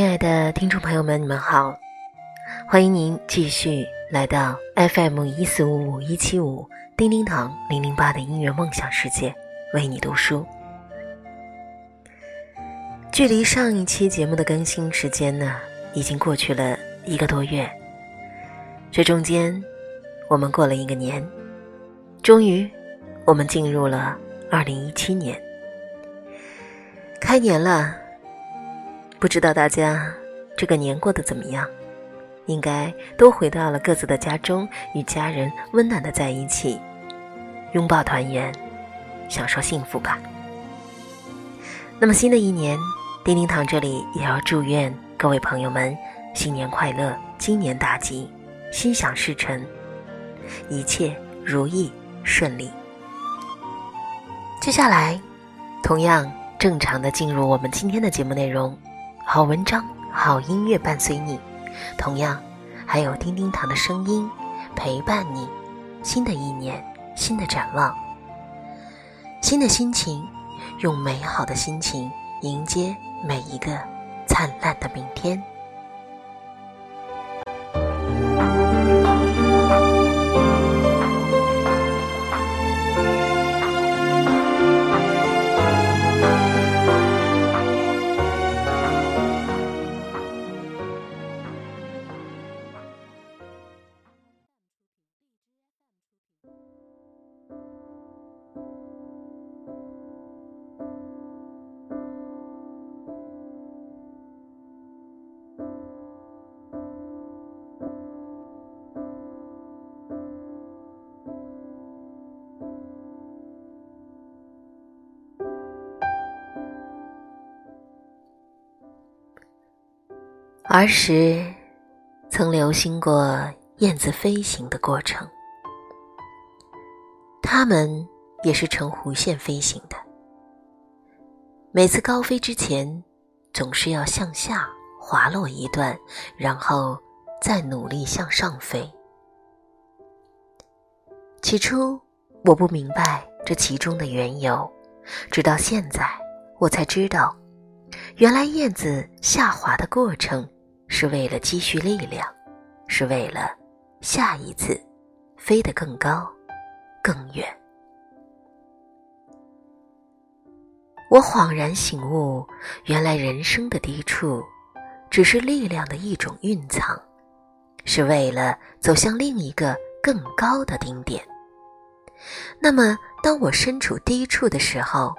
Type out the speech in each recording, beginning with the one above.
亲爱的听众朋友们，你们好，欢迎您继续来到 FM 一四五五一七五叮叮堂零零八的音乐梦想世界，为你读书。距离上一期节目的更新时间呢，已经过去了一个多月，这中间我们过了一个年，终于我们进入了二零一七年，开年了。不知道大家这个年过得怎么样？应该都回到了各自的家中，与家人温暖的在一起，拥抱团圆，享受幸福吧。那么新的一年，叮叮堂这里也要祝愿各位朋友们新年快乐，今年大吉，心想事成，一切如意顺利。接下来，同样正常的进入我们今天的节目内容。好文章，好音乐伴随你，同样还有叮叮糖的声音陪伴你。新的一年，新的展望，新的心情，用美好的心情迎接每一个灿烂的明天。儿时，曾留心过燕子飞行的过程。它们也是呈弧线飞行的。每次高飞之前，总是要向下滑落一段，然后再努力向上飞。起初，我不明白这其中的缘由，直到现在，我才知道，原来燕子下滑的过程。是为了积蓄力量，是为了下一次飞得更高、更远。我恍然醒悟，原来人生的低处，只是力量的一种蕴藏，是为了走向另一个更高的顶点。那么，当我身处低处的时候，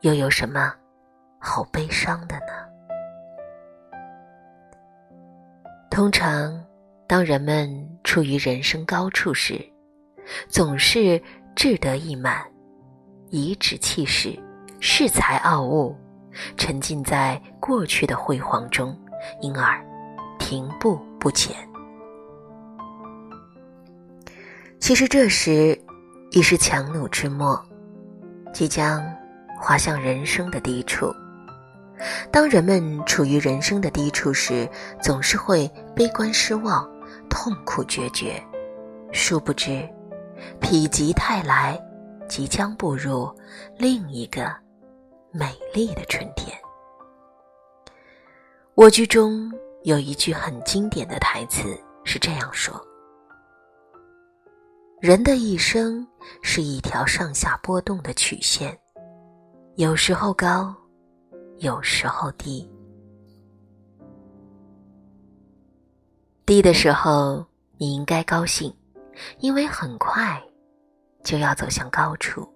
又有什么好悲伤的呢？通常，当人们处于人生高处时，总是志得意满、颐指气使、恃才傲物，沉浸在过去的辉煌中，因而停步不前。其实这时已是强弩之末，即将滑向人生的低处。当人们处于人生的低处时，总是会悲观失望、痛苦决绝。殊不知，否极泰来，即将步入另一个美丽的春天。我剧中有一句很经典的台词是这样说：“人的一生是一条上下波动的曲线，有时候高。”有时候低，低的时候你应该高兴，因为很快就要走向高处；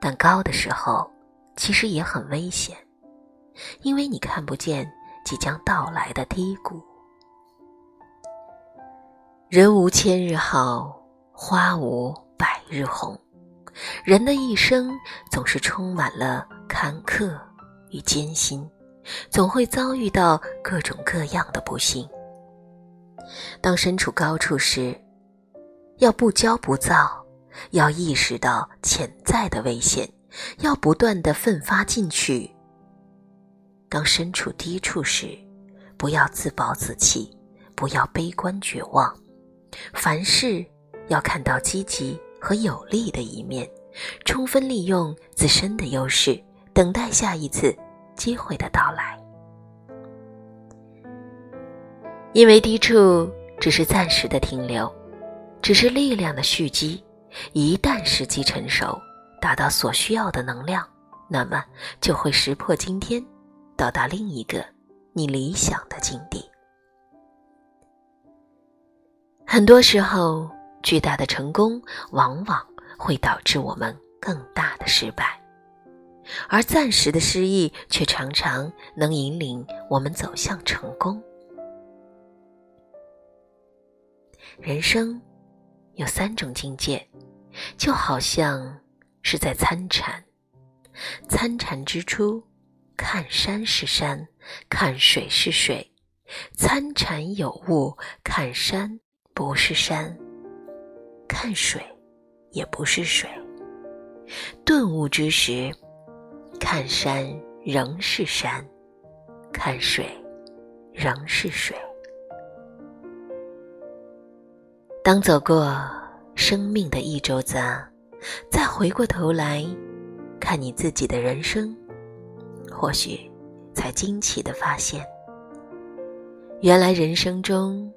但高的时候其实也很危险，因为你看不见即将到来的低谷。人无千日好，花无百日红。人的一生总是充满了坎坷与艰辛，总会遭遇到各种各样的不幸。当身处高处时，要不骄不躁，要意识到潜在的危险，要不断的奋发进取。当身处低处时，不要自暴自弃，不要悲观绝望，凡事要看到积极。和有利的一面，充分利用自身的优势，等待下一次机会的到来。因为低处只是暂时的停留，只是力量的蓄积。一旦时机成熟，达到所需要的能量，那么就会石破惊天，到达另一个你理想的境地。很多时候，巨大的成功往往会导致我们更大的失败，而暂时的失意却常常能引领我们走向成功。人生有三种境界，就好像是在参禅。参禅之初，看山是山，看水是水；参禅有悟，看山不是山，看水也不是水。顿悟之时，看山仍是山，看水仍是水。当走过生命的一周子，再回过头来看你自己的人生，或许才惊奇的发现，原来人生中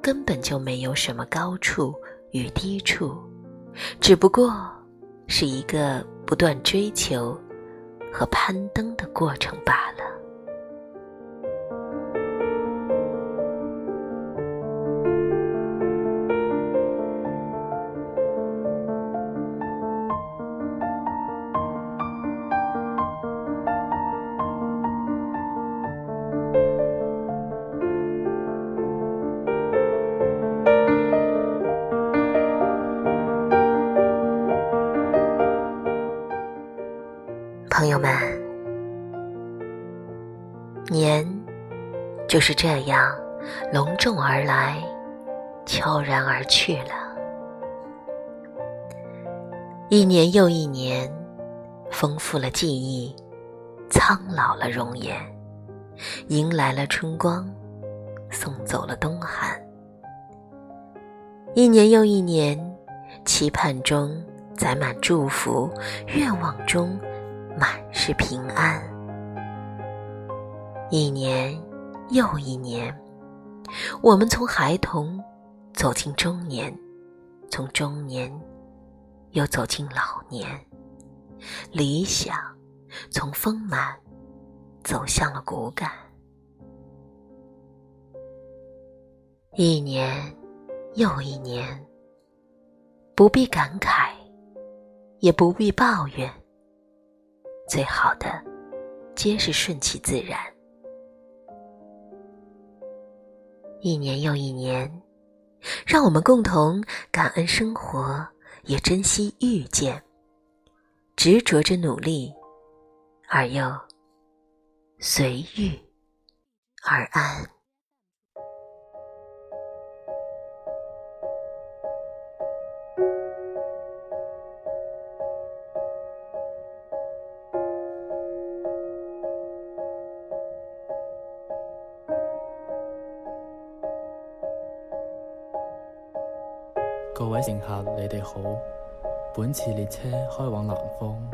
根本就没有什么高处与低处，只不过是一个不断追求和攀登的过程罢了。就是这样隆重而来，悄然而去了。一年又一年，丰富了记忆，苍老了容颜，迎来了春光，送走了冬寒。一年又一年，期盼中载满祝福，愿望中。满是平安。一年又一年，我们从孩童走进中年，从中年又走进老年，理想从丰满走向了骨感。一年又一年，不必感慨，也不必抱怨。最好的，皆是顺其自然。一年又一年，让我们共同感恩生活，也珍惜遇见，执着着努力，而又随遇而安。各位乘客，你哋好，本次列车开往南方。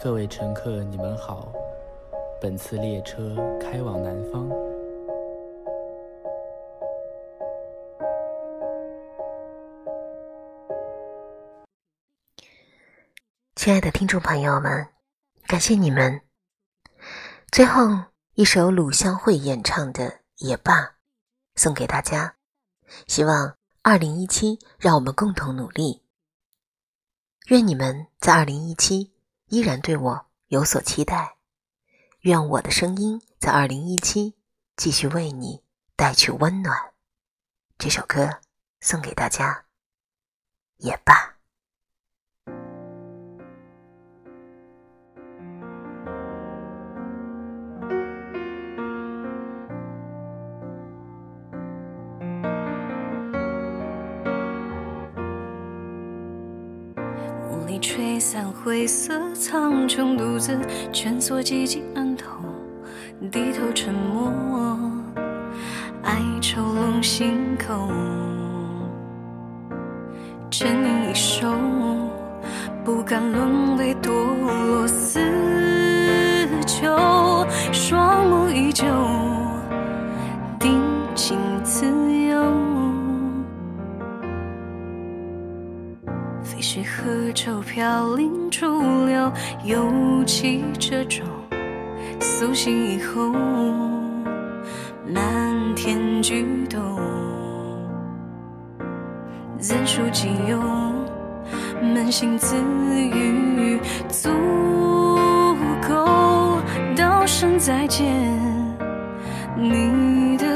各位乘客，你们好，本次列车开往南方。亲爱的听众朋友们，感谢你们。最后一首鲁香会演唱的《也罢》，送给大家，希望。二零一七，让我们共同努力。愿你们在二零一七依然对我有所期待。愿我的声音在二零一七继续为你带去温暖。这首歌送给大家，也罢。灰色苍穹，独自蜷缩寂静暗头，低头沉默，哀愁笼心口，沉吟一首，不敢沦为堕落死囚，双目依旧。飘零逐流，尤其这种苏醒以后，漫天菊斗，人数己有，扪心自语，足够道声再见。你的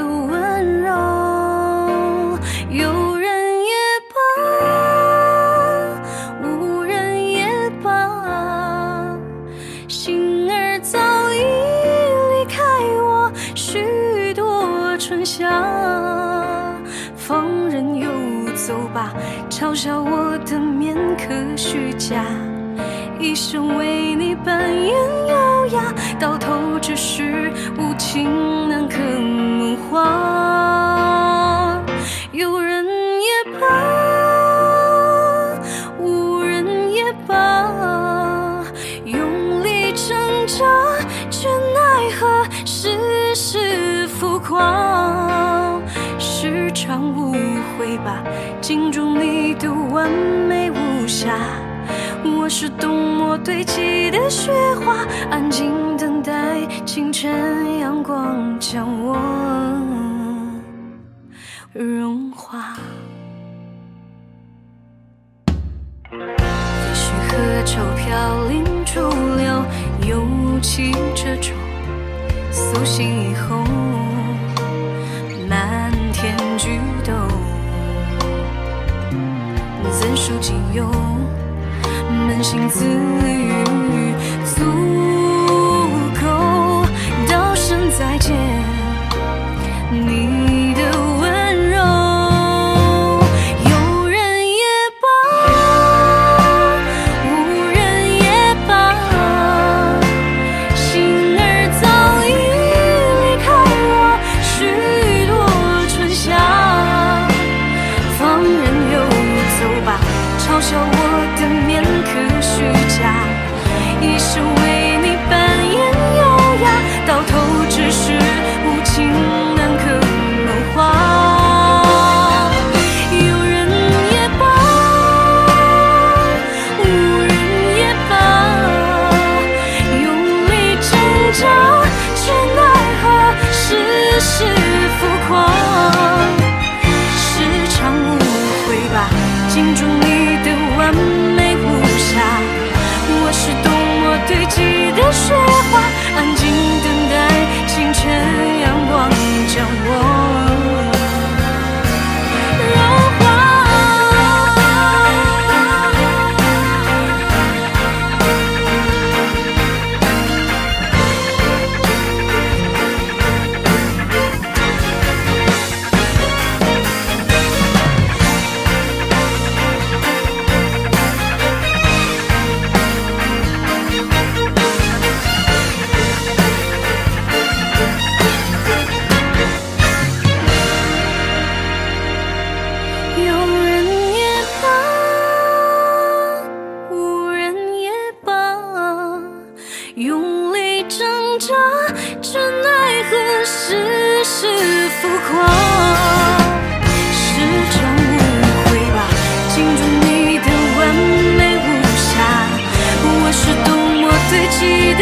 春夏。放任游走吧，嘲笑我的面可虚假。一生为你扮演优雅，到头只是无情难可梦话。有人也罢，无人也罢，用力挣扎，却奈何世事浮夸。时常误会吧，镜中你的完美无瑕。我是冬末堆积的雪花，安静等待清晨阳光将我融化。也许河愁飘零逐流，尤其这种苏醒以后，举动怎，数己有。扪心自语，足够道声再见。你